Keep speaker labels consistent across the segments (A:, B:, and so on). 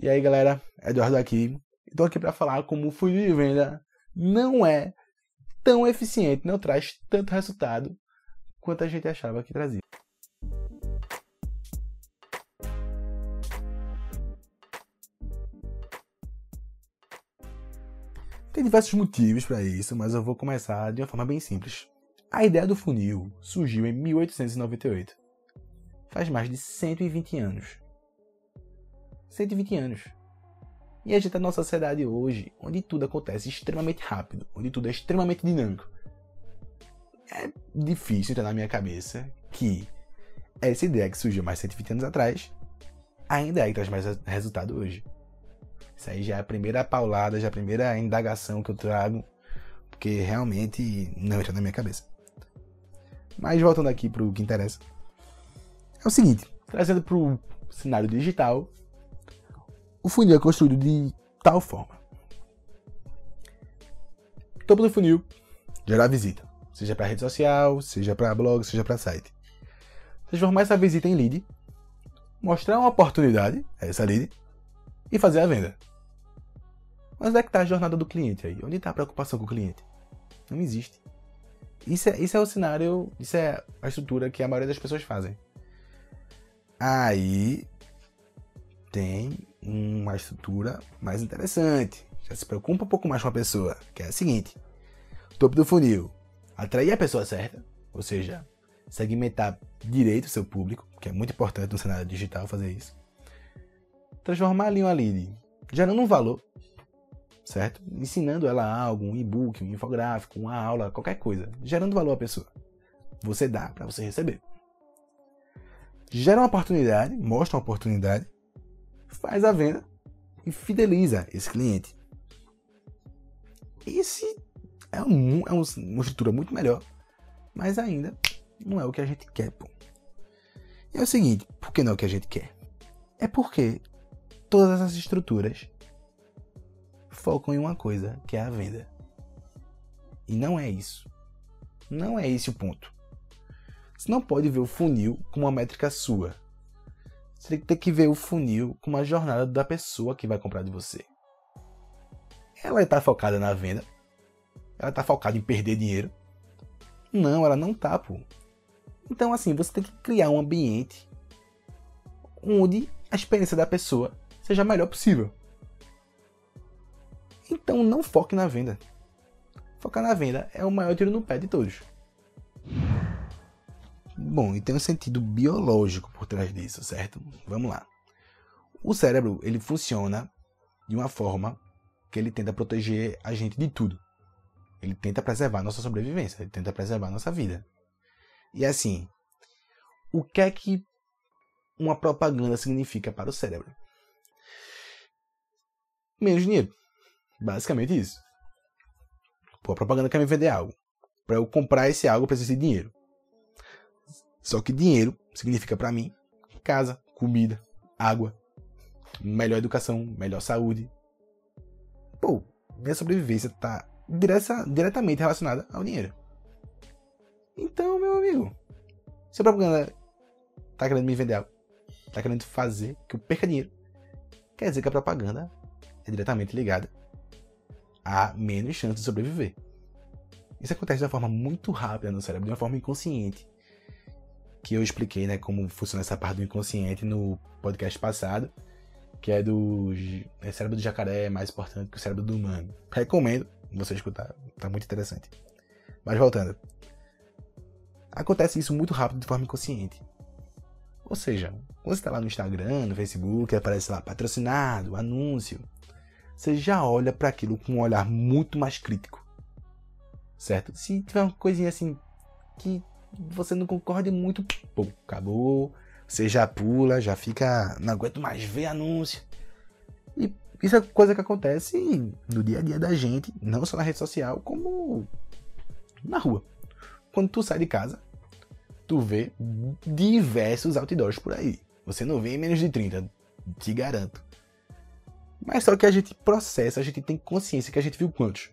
A: E aí, galera, Eduardo aqui. Estou aqui para falar como o funil de venda não é tão eficiente, não traz tanto resultado quanto a gente achava que trazia. Tem diversos motivos para isso, mas eu vou começar de uma forma bem simples. A ideia do funil surgiu em 1898. Faz mais de 120 anos. 120 anos. E a gente está numa sociedade hoje onde tudo acontece extremamente rápido, onde tudo é extremamente dinâmico. É difícil entrar na minha cabeça que essa ideia que surgiu mais de 120 anos atrás ainda é que traz mais resultado hoje. Isso aí já é a primeira paulada, já é a primeira indagação que eu trago, porque realmente não entra na minha cabeça. Mas voltando aqui para o que interessa. É o seguinte, trazendo para o cenário digital, o funil é construído de tal forma. Topo do funil, gerar visita. Seja para rede social, seja para blog, seja para site. Transformar essa visita em lead, mostrar uma oportunidade, essa lead, e fazer a venda. Mas onde é que está a jornada do cliente aí? Onde está a preocupação com o cliente? Não existe. Isso é, isso é o cenário, isso é a estrutura que a maioria das pessoas fazem. Aí tem uma estrutura mais interessante. Já se preocupa um pouco mais com a pessoa, que é a seguinte: topo do funil, atrair a pessoa certa, ou seja, segmentar direito o seu público, que é muito importante no cenário digital fazer isso. Transformar ali uma lead gerando um valor, certo? Ensinando ela algo, um e-book, um infográfico, uma aula, qualquer coisa, gerando valor à pessoa. Você dá para você receber. Gera uma oportunidade, mostra uma oportunidade faz a venda e fideliza esse cliente. Esse é, um, é uma estrutura muito melhor, mas ainda não é o que a gente quer. Pô. E é o seguinte, por que não é o que a gente quer? É porque todas essas estruturas focam em uma coisa, que é a venda. E não é isso. Não é esse o ponto. Você não pode ver o funil como uma métrica sua. Você tem que ver o funil como uma jornada da pessoa que vai comprar de você. Ela está focada na venda. Ela está focada em perder dinheiro. Não, ela não tá, pô. Então, assim, você tem que criar um ambiente onde a experiência da pessoa seja a melhor possível. Então, não foque na venda. Focar na venda é o maior tiro no pé de todos. Bom, e tem um sentido biológico por trás disso, certo? Vamos lá. O cérebro, ele funciona de uma forma que ele tenta proteger a gente de tudo. Ele tenta preservar nossa sobrevivência, ele tenta preservar nossa vida. E assim, o que é que uma propaganda significa para o cérebro? Menos dinheiro. Basicamente isso. Pô, a propaganda quer me vender algo. Para eu comprar esse algo, eu preciso de dinheiro. Só que dinheiro significa para mim casa, comida, água, melhor educação, melhor saúde. Pô, minha sobrevivência tá direta, diretamente relacionada ao dinheiro. Então, meu amigo, se a propaganda tá querendo me vender algo, tá querendo fazer que eu perca dinheiro, quer dizer que a propaganda é diretamente ligada a menos chance de sobreviver. Isso acontece de uma forma muito rápida no cérebro, de uma forma inconsciente que eu expliquei, né, como funciona essa parte do inconsciente no podcast passado, que é do é, cérebro do jacaré é mais importante que o cérebro do humano. Recomendo você escutar, tá muito interessante. Mas voltando. Acontece isso muito rápido de forma inconsciente. Ou seja, quando você está lá no Instagram, no Facebook, aparece lá patrocinado, anúncio, você já olha para aquilo com um olhar muito mais crítico. Certo? Se tiver uma coisinha assim que você não concorde muito, pô, acabou. Você já pula, já fica. Não aguento mais ver anúncio. E isso é coisa que acontece no dia a dia da gente, não só na rede social, como na rua. Quando tu sai de casa, tu vê diversos outdoors por aí. Você não vê em menos de 30, te garanto. Mas só que a gente processa, a gente tem consciência que a gente viu quantos?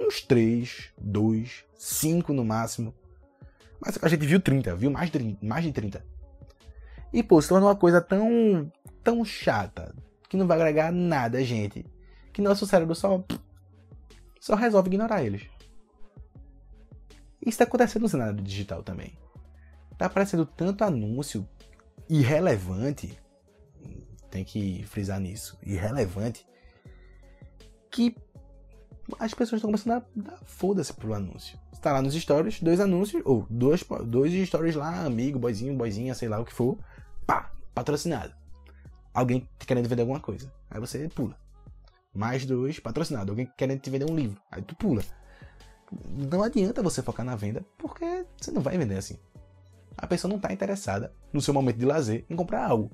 A: Uns 3, 2, 5 no máximo. Mas a gente viu 30, viu mais de, mais de 30. E, pô, se torna uma coisa tão, tão chata, que não vai agregar nada gente, que nosso cérebro só só resolve ignorar eles. Isso está acontecendo no cenário digital também. Tá aparecendo tanto anúncio irrelevante, tem que frisar nisso, irrelevante, que as pessoas estão começando a dar foda-se pro anúncio. Está lá nos stories, dois anúncios, ou dois, dois stories lá, amigo, boizinho, boizinha, sei lá o que for, pá, patrocinado. Alguém querendo vender alguma coisa. Aí você pula. Mais dois, patrocinado. Alguém querendo te vender um livro. Aí tu pula. Não adianta você focar na venda, porque você não vai vender assim. A pessoa não está interessada, no seu momento de lazer, em comprar algo.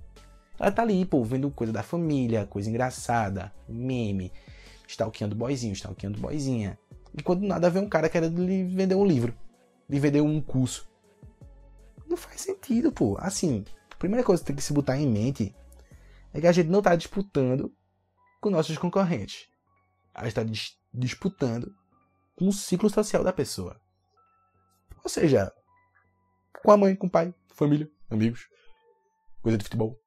A: Ela tá ali, pô, vendo coisa da família, coisa engraçada, meme, stalkeando boyzinho, stalkeando boyzinha. E quando nada vê um cara querendo lhe vender um livro, lhe vender um curso. Não faz sentido, pô. Assim, a primeira coisa que tem que se botar em mente é que a gente não está disputando com nossos concorrentes. A gente está dis disputando com o ciclo social da pessoa. Ou seja, com a mãe, com o pai, família, amigos, coisa de futebol.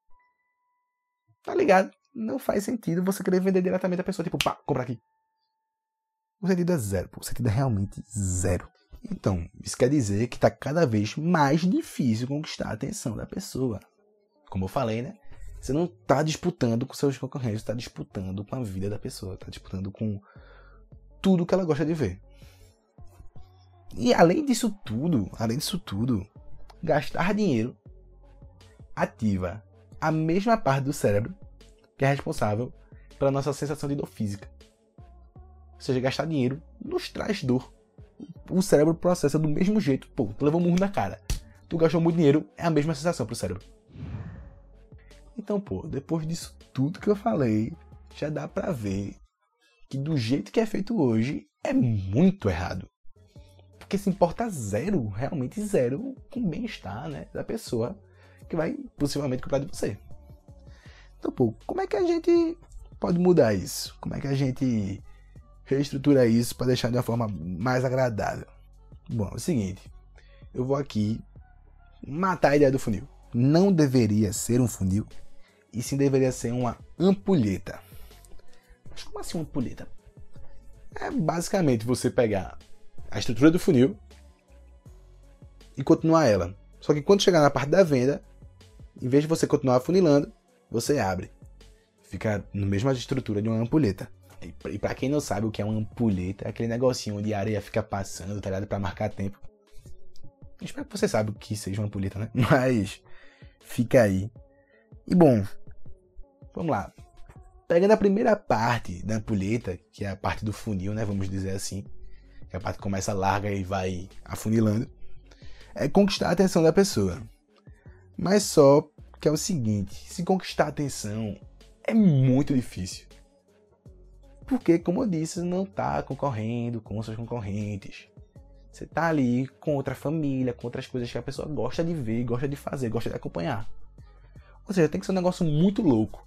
A: Tá ligado? Não faz sentido você querer vender diretamente a pessoa, tipo, pá, compra aqui. O sentido é zero. O sentido é realmente zero. Então, isso quer dizer que tá cada vez mais difícil conquistar a atenção da pessoa. Como eu falei, né? Você não tá disputando com seus concorrentes, está disputando com a vida da pessoa, está disputando com tudo que ela gosta de ver. E além disso tudo, além disso tudo, gastar dinheiro ativa a mesma parte do cérebro que é responsável pela nossa sensação de dor física. Ou seja, gastar dinheiro nos traz dor. O cérebro processa do mesmo jeito. Pô, tu levou um murro na cara. Tu gastou muito dinheiro, é a mesma sensação pro cérebro. Então, pô, depois disso tudo que eu falei, já dá pra ver que do jeito que é feito hoje é muito errado. Porque se importa zero, realmente zero, com o bem-estar né, da pessoa que vai possivelmente comprar de você. Então, pô, como é que a gente pode mudar isso? Como é que a gente reestrutura isso para deixar de uma forma mais agradável? Bom, é o seguinte, eu vou aqui matar a ideia do funil. Não deveria ser um funil, e sim deveria ser uma ampulheta. Mas como assim uma ampulheta? É basicamente você pegar a estrutura do funil e continuar ela. Só que quando chegar na parte da venda, em vez de você continuar funilando, você abre. Fica na mesma estrutura de uma ampulheta. E para quem não sabe o que é uma ampulheta, é aquele negocinho onde a areia fica passando, tá ligado? Pra marcar tempo. Espero que você saiba o que seja uma ampulheta, né? Mas fica aí. E bom, vamos lá. Pegando a primeira parte da ampulheta, que é a parte do funil, né? Vamos dizer assim. Que é a parte que começa larga e vai afunilando. É conquistar a atenção da pessoa. Mas só que é o seguinte: se conquistar a atenção é muito difícil. Porque, como eu disse, não está concorrendo com seus concorrentes. Você está ali com outra família, com outras coisas que a pessoa gosta de ver, gosta de fazer, gosta de acompanhar. Ou seja, tem que ser um negócio muito louco.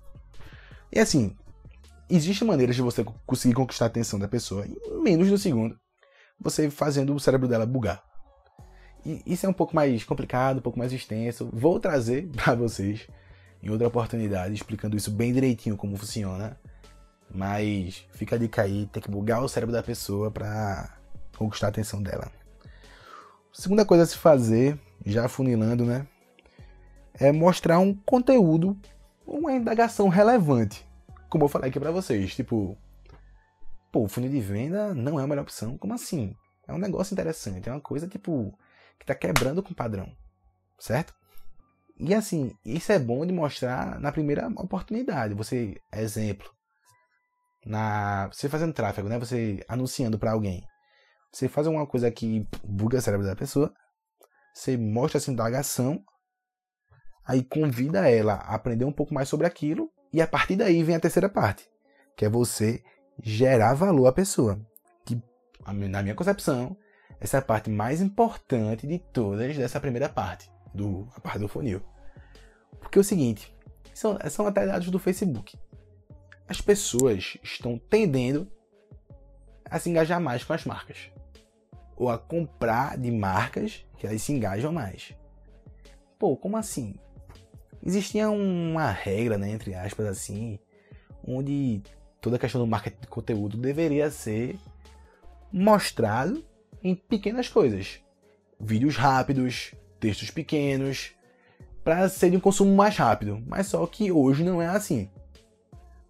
A: E assim, existem maneiras de você conseguir conquistar a atenção da pessoa em menos de um segundo. Você fazendo o cérebro dela bugar. E isso é um pouco mais complicado, um pouco mais extenso. Vou trazer para vocês em outra oportunidade, explicando isso bem direitinho como funciona. Mas fica a dica aí, tem que bugar o cérebro da pessoa para conquistar a atenção dela. Segunda coisa a se fazer, já funilando, né? É mostrar um conteúdo, uma indagação relevante. Como eu falei aqui para vocês, tipo, pô, funil de venda não é a melhor opção. Como assim? É um negócio interessante, é uma coisa tipo que está quebrando com o padrão, certo? E assim, isso é bom de mostrar na primeira oportunidade. Você, exemplo, na você fazendo tráfego, né? Você anunciando para alguém. Você faz alguma coisa que buga o cérebro da pessoa. Você mostra essa indagação. Aí convida ela a aprender um pouco mais sobre aquilo. E a partir daí vem a terceira parte, que é você gerar valor à pessoa. Que, na minha concepção, essa é a parte mais importante de todas dessa primeira parte, do, a parte do funil. Porque é o seguinte, são, são até dados do Facebook. As pessoas estão tendendo a se engajar mais com as marcas. Ou a comprar de marcas que elas se engajam mais. Pô, como assim? Existia uma regra, né, entre aspas, assim, onde toda a questão do marketing de conteúdo deveria ser mostrado em pequenas coisas. Vídeos rápidos, textos pequenos, para ser de um consumo mais rápido. Mas só que hoje não é assim.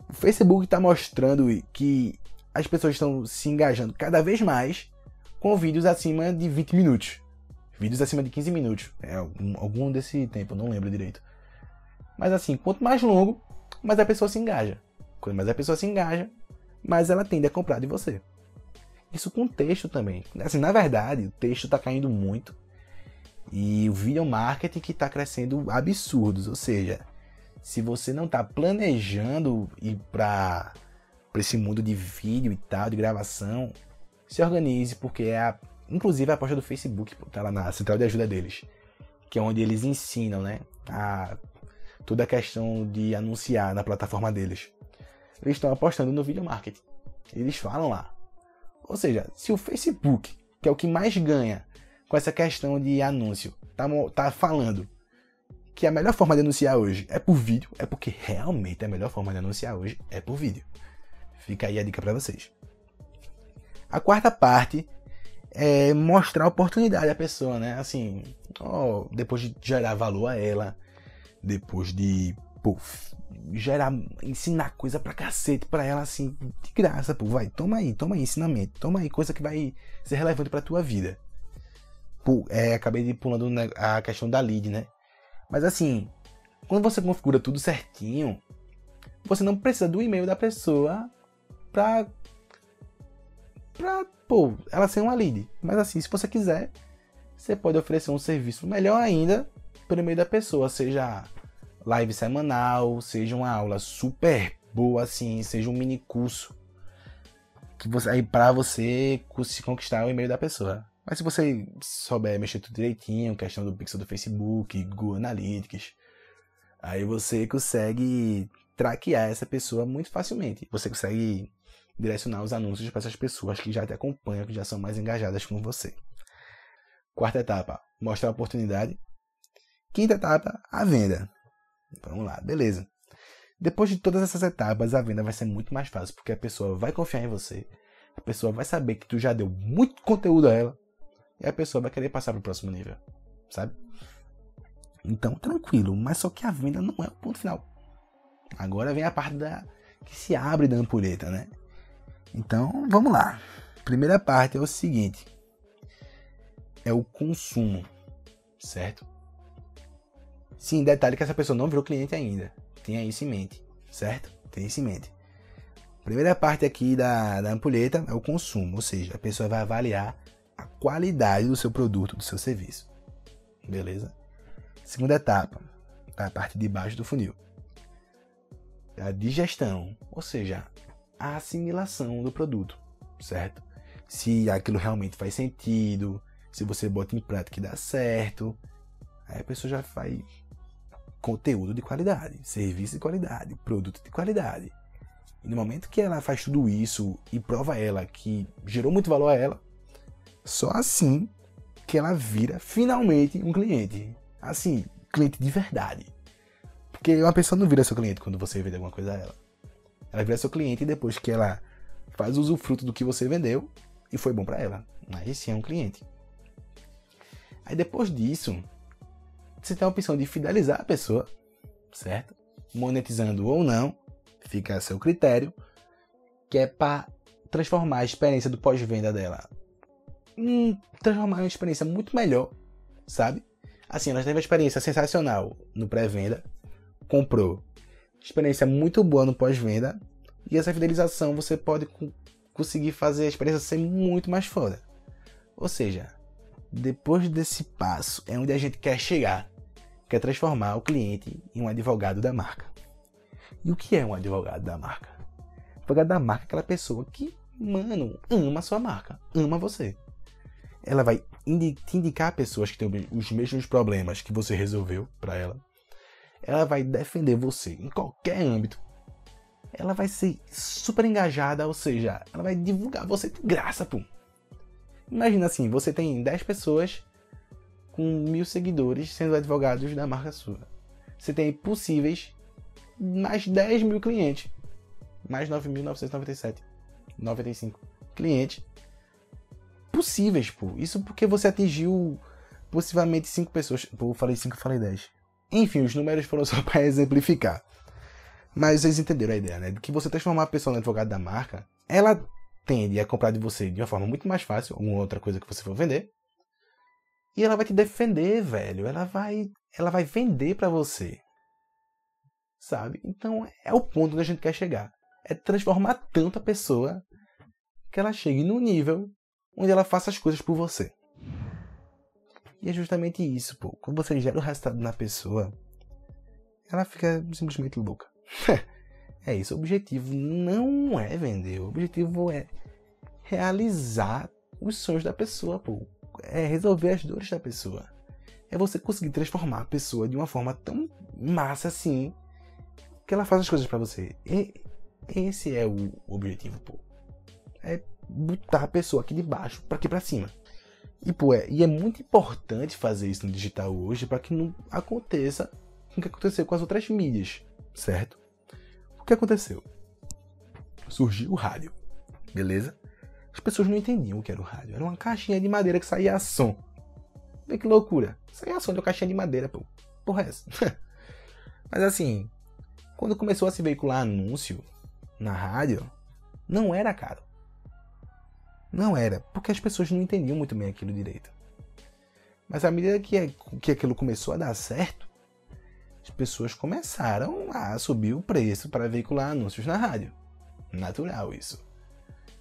A: O Facebook está mostrando que as pessoas estão se engajando cada vez mais com vídeos acima de 20 minutos. Vídeos acima de 15 minutos. É algum, algum desse tempo, não lembro direito. Mas assim, quanto mais longo, mais a pessoa se engaja. Quanto mais a pessoa se engaja, mais ela tende a comprar de você. Isso com texto também. Assim, na verdade, o texto está caindo muito. E o video marketing que está crescendo absurdos. Ou seja, se você não está planejando ir para esse mundo de vídeo e tal, de gravação, se organize, porque é a, inclusive a aposta do Facebook, tá lá na central de ajuda deles, que é onde eles ensinam, né, a toda a questão de anunciar na plataforma deles. Eles estão apostando no video marketing. Eles falam lá. Ou seja, se o Facebook, que é o que mais ganha com essa questão de anúncio, tá, tá falando que a melhor forma de anunciar hoje é por vídeo, é porque realmente a melhor forma de anunciar hoje é por vídeo. Fica aí a dica para vocês. A quarta parte é mostrar oportunidade à pessoa, né? Assim, depois de gerar valor a ela, depois de pô, gerar, ensinar coisa pra cacete pra ela, assim, de graça, pô, vai, toma aí, toma aí ensinamento, toma aí coisa que vai ser relevante pra tua vida. Pô, é, acabei de pulando a questão da lead, né? Mas assim, quando você configura tudo certinho, você não precisa do e-mail da pessoa pra. pra, pô, ela ser uma lead. Mas assim, se você quiser, você pode oferecer um serviço melhor ainda pelo e-mail da pessoa, seja live semanal, seja uma aula super boa assim, seja um mini curso que você aí para você se conquistar o e-mail da pessoa. Mas se você souber mexer tudo direitinho, questão do pixel do Facebook, Google Analytics, aí você consegue traquear essa pessoa muito facilmente. Você consegue direcionar os anúncios para essas pessoas que já te acompanham, que já são mais engajadas com você. Quarta etapa, mostrar a oportunidade. Quinta etapa, a venda. Vamos lá, beleza. Depois de todas essas etapas, a venda vai ser muito mais fácil, porque a pessoa vai confiar em você. A pessoa vai saber que tu já deu muito conteúdo a ela e a pessoa vai querer passar para o próximo nível, sabe? Então, tranquilo, mas só que a venda não é o ponto final. Agora vem a parte da que se abre da ampulheta, né? Então, vamos lá. Primeira parte é o seguinte: é o consumo, certo? Sim, detalhe que essa pessoa não virou cliente ainda. Tenha isso em mente, certo? Tenha isso em mente. Primeira parte aqui da, da ampulheta é o consumo, ou seja, a pessoa vai avaliar a qualidade do seu produto, do seu serviço. Beleza? Segunda etapa, a parte de baixo do funil. A digestão, ou seja, a assimilação do produto, certo? Se aquilo realmente faz sentido, se você bota em prática e dá certo, aí a pessoa já faz conteúdo de qualidade, serviço de qualidade, produto de qualidade. E no momento que ela faz tudo isso e prova ela que gerou muito valor a ela, só assim que ela vira finalmente um cliente. Assim, cliente de verdade. Porque uma pessoa não vira seu cliente quando você vende alguma coisa a ela. Ela vira seu cliente depois que ela faz usufruto do que você vendeu e foi bom para ela. Aí sim é um cliente. Aí depois disso, você tem a opção de fidelizar a pessoa, certo? Monetizando ou não, fica a seu critério, que é para transformar a experiência do pós-venda dela hum, transformar em uma experiência muito melhor, sabe? Assim, nós tivemos uma experiência sensacional no pré-venda, comprou, experiência muito boa no pós-venda, e essa fidelização você pode conseguir fazer a experiência ser muito mais foda. Ou seja, depois desse passo é onde a gente quer chegar, quer transformar o cliente em um advogado da marca. E o que é um advogado da marca? O advogado da marca é aquela pessoa que, mano, ama a sua marca, ama você ela vai te indicar pessoas que têm os mesmos problemas que você resolveu para ela. Ela vai defender você em qualquer âmbito. Ela vai ser super engajada, ou seja, ela vai divulgar você de graça, pô. Imagina assim, você tem 10 pessoas com mil seguidores sendo advogados da marca sua. Você tem possíveis mais 10 mil clientes. mais 9.997, 95 clientes possíveis, pô. Isso porque você atingiu possivelmente 5 pessoas. Pô, eu falei 5, eu falei 10. Enfim, os números foram só para exemplificar. Mas vocês entenderam a ideia, né? De que você transformar a pessoa no advogado da marca, ela tende a comprar de você de uma forma muito mais fácil, alguma outra coisa que você for vender. E ela vai te defender, velho. Ela vai, ela vai vender para você. Sabe? Então é o ponto onde a gente quer chegar. É transformar tanto a pessoa que ela chegue no nível onde ela faça as coisas por você. E é justamente isso, pô. Quando você gera o resultado na pessoa, ela fica simplesmente louca. é isso. O objetivo não é vender. O objetivo é realizar os sonhos da pessoa, pô. É resolver as dores da pessoa. É você conseguir transformar a pessoa de uma forma tão massa assim que ela faz as coisas para você. E esse é o objetivo, pô. É botar a pessoa aqui de baixo para aqui para cima. E, pô, é, e é muito importante fazer isso no digital hoje para que não aconteça o que aconteceu com as outras mídias, certo? Que aconteceu? Surgiu o rádio, beleza? As pessoas não entendiam o que era o rádio. Era uma caixinha de madeira que saía som. Vê que loucura. Saía som de uma caixinha de madeira, pô. Porra é essa? Mas assim, quando começou a se veicular anúncio na rádio, não era caro. Não era, porque as pessoas não entendiam muito bem aquilo direito. Mas à medida que, que aquilo começou a dar certo, as pessoas começaram a subir o preço para veicular anúncios na rádio. Natural isso.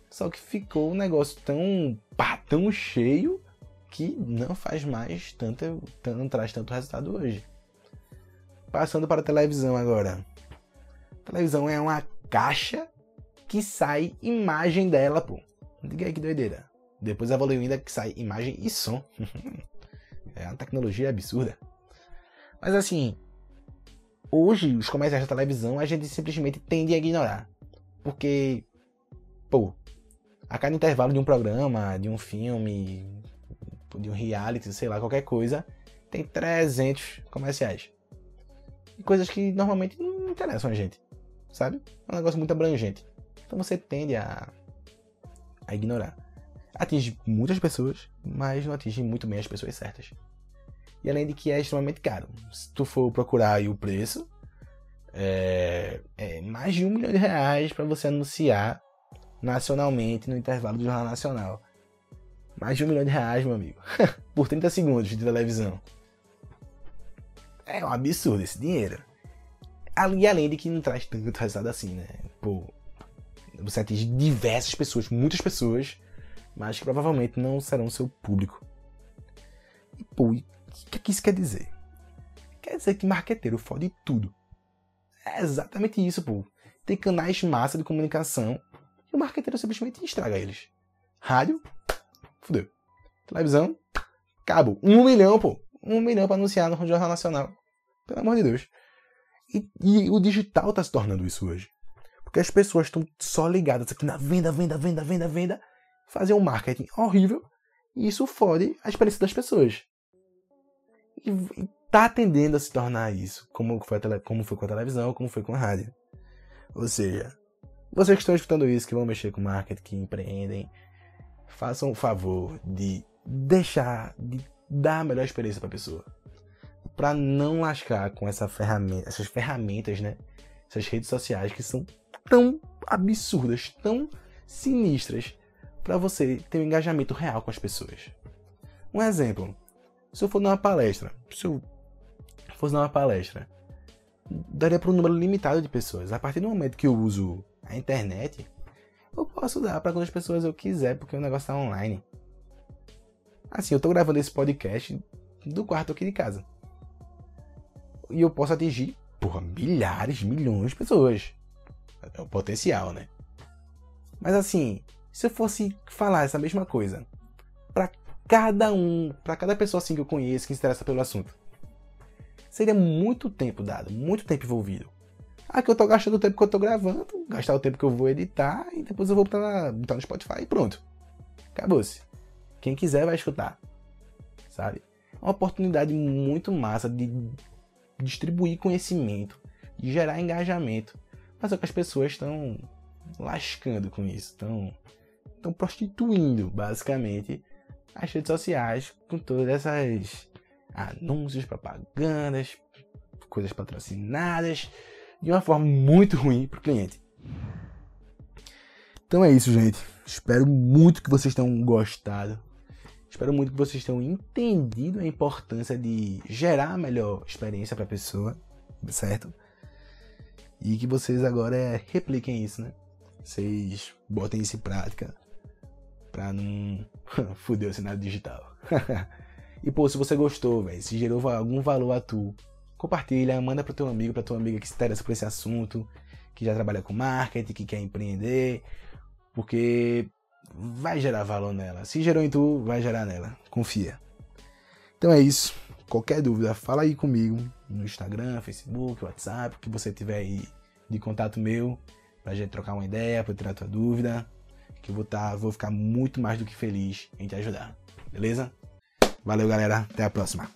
A: Só que ficou um negócio tão, pá, tão cheio que não faz mais tanto, não traz tanto resultado hoje. Passando para a televisão agora. A televisão é uma caixa que sai imagem dela, pô. Diga aí que doideira. Depois evoluiu ainda que sai imagem e som. é uma tecnologia absurda. Mas assim, hoje os comerciais da televisão a gente simplesmente tende a ignorar. Porque, pô, a cada intervalo de um programa, de um filme, de um reality, sei lá, qualquer coisa, tem 300 comerciais. E coisas que normalmente não interessam a gente, sabe? É um negócio muito abrangente. Então você tende a a ignorar. Atinge muitas pessoas, mas não atinge muito bem as pessoas certas. E além de que é extremamente caro. Se tu for procurar aí o preço, é, é mais de um milhão de reais para você anunciar nacionalmente no intervalo do Jornal Nacional. Mais de um milhão de reais, meu amigo. Por 30 segundos de televisão. É um absurdo esse dinheiro. E além de que não traz tanto resultado assim, né? Pô, você atinge diversas pessoas, muitas pessoas, mas que provavelmente não serão seu público. E pô, o que, que isso quer dizer? Quer dizer que marqueteiro fode tudo. É exatamente isso, pô. Tem canais massa de comunicação e o marqueteiro simplesmente estraga eles. Rádio, fudeu. Televisão, cabo. Um milhão, pô. Um milhão para anunciar no Jornal Nacional. Pelo amor de Deus. E, e o digital tá se tornando isso hoje. Porque as pessoas estão só ligadas aqui na venda, venda, venda, venda, venda. Fazer um marketing horrível. E isso fode a experiência das pessoas. E, tá tendendo a se tornar isso. Como foi, tele, como foi com a televisão, como foi com a rádio. Ou seja, vocês que estão escutando isso, que vão mexer com marketing, que empreendem, façam o favor de deixar, de dar a melhor experiência para a pessoa. Para não lascar com essa ferramenta, essas ferramentas, né? Essas redes sociais que são tão absurdas, tão sinistras, para você ter um engajamento real com as pessoas. Um exemplo: se eu for dar uma palestra, se eu fosse dar uma palestra, daria para um número limitado de pessoas. A partir do momento que eu uso a internet, eu posso dar para quantas pessoas eu quiser, porque o negócio está online. Assim, eu estou gravando esse podcast do quarto aqui de casa. E eu posso atingir, porra, milhares, milhões de pessoas. É o potencial, né? Mas assim, se eu fosse falar essa mesma coisa para cada um, para cada pessoa assim que eu conheço que se interessa pelo assunto, seria muito tempo dado, muito tempo envolvido. Aqui eu tô gastando o tempo que eu tô gravando, gastar o tempo que eu vou editar e depois eu vou botar, botar no Spotify e pronto. Acabou-se. Quem quiser vai escutar. Sabe? É uma oportunidade muito massa de distribuir conhecimento, de gerar engajamento mas é que as pessoas estão lascando com isso. Estão prostituindo, basicamente, as redes sociais com todas essas anúncios, propagandas, coisas patrocinadas, de uma forma muito ruim para o cliente. Então é isso, gente. Espero muito que vocês tenham gostado. Espero muito que vocês tenham entendido a importância de gerar a melhor experiência para a pessoa, certo? E que vocês agora repliquem isso, né? Vocês botem isso em prática pra não fuder o cenário digital. e pô, se você gostou, velho, se gerou algum valor a tu, compartilha, manda pro teu amigo, pra tua amiga que se interessa por esse assunto, que já trabalha com marketing, que quer empreender, porque vai gerar valor nela. Se gerou em tu, vai gerar nela. Confia. Então é isso. Qualquer dúvida, fala aí comigo no Instagram, Facebook, WhatsApp, o que você tiver aí de contato meu, pra gente trocar uma ideia, pra tirar tua dúvida, que eu vou, tá, vou ficar muito mais do que feliz em te ajudar. Beleza? Valeu, galera. Até a próxima.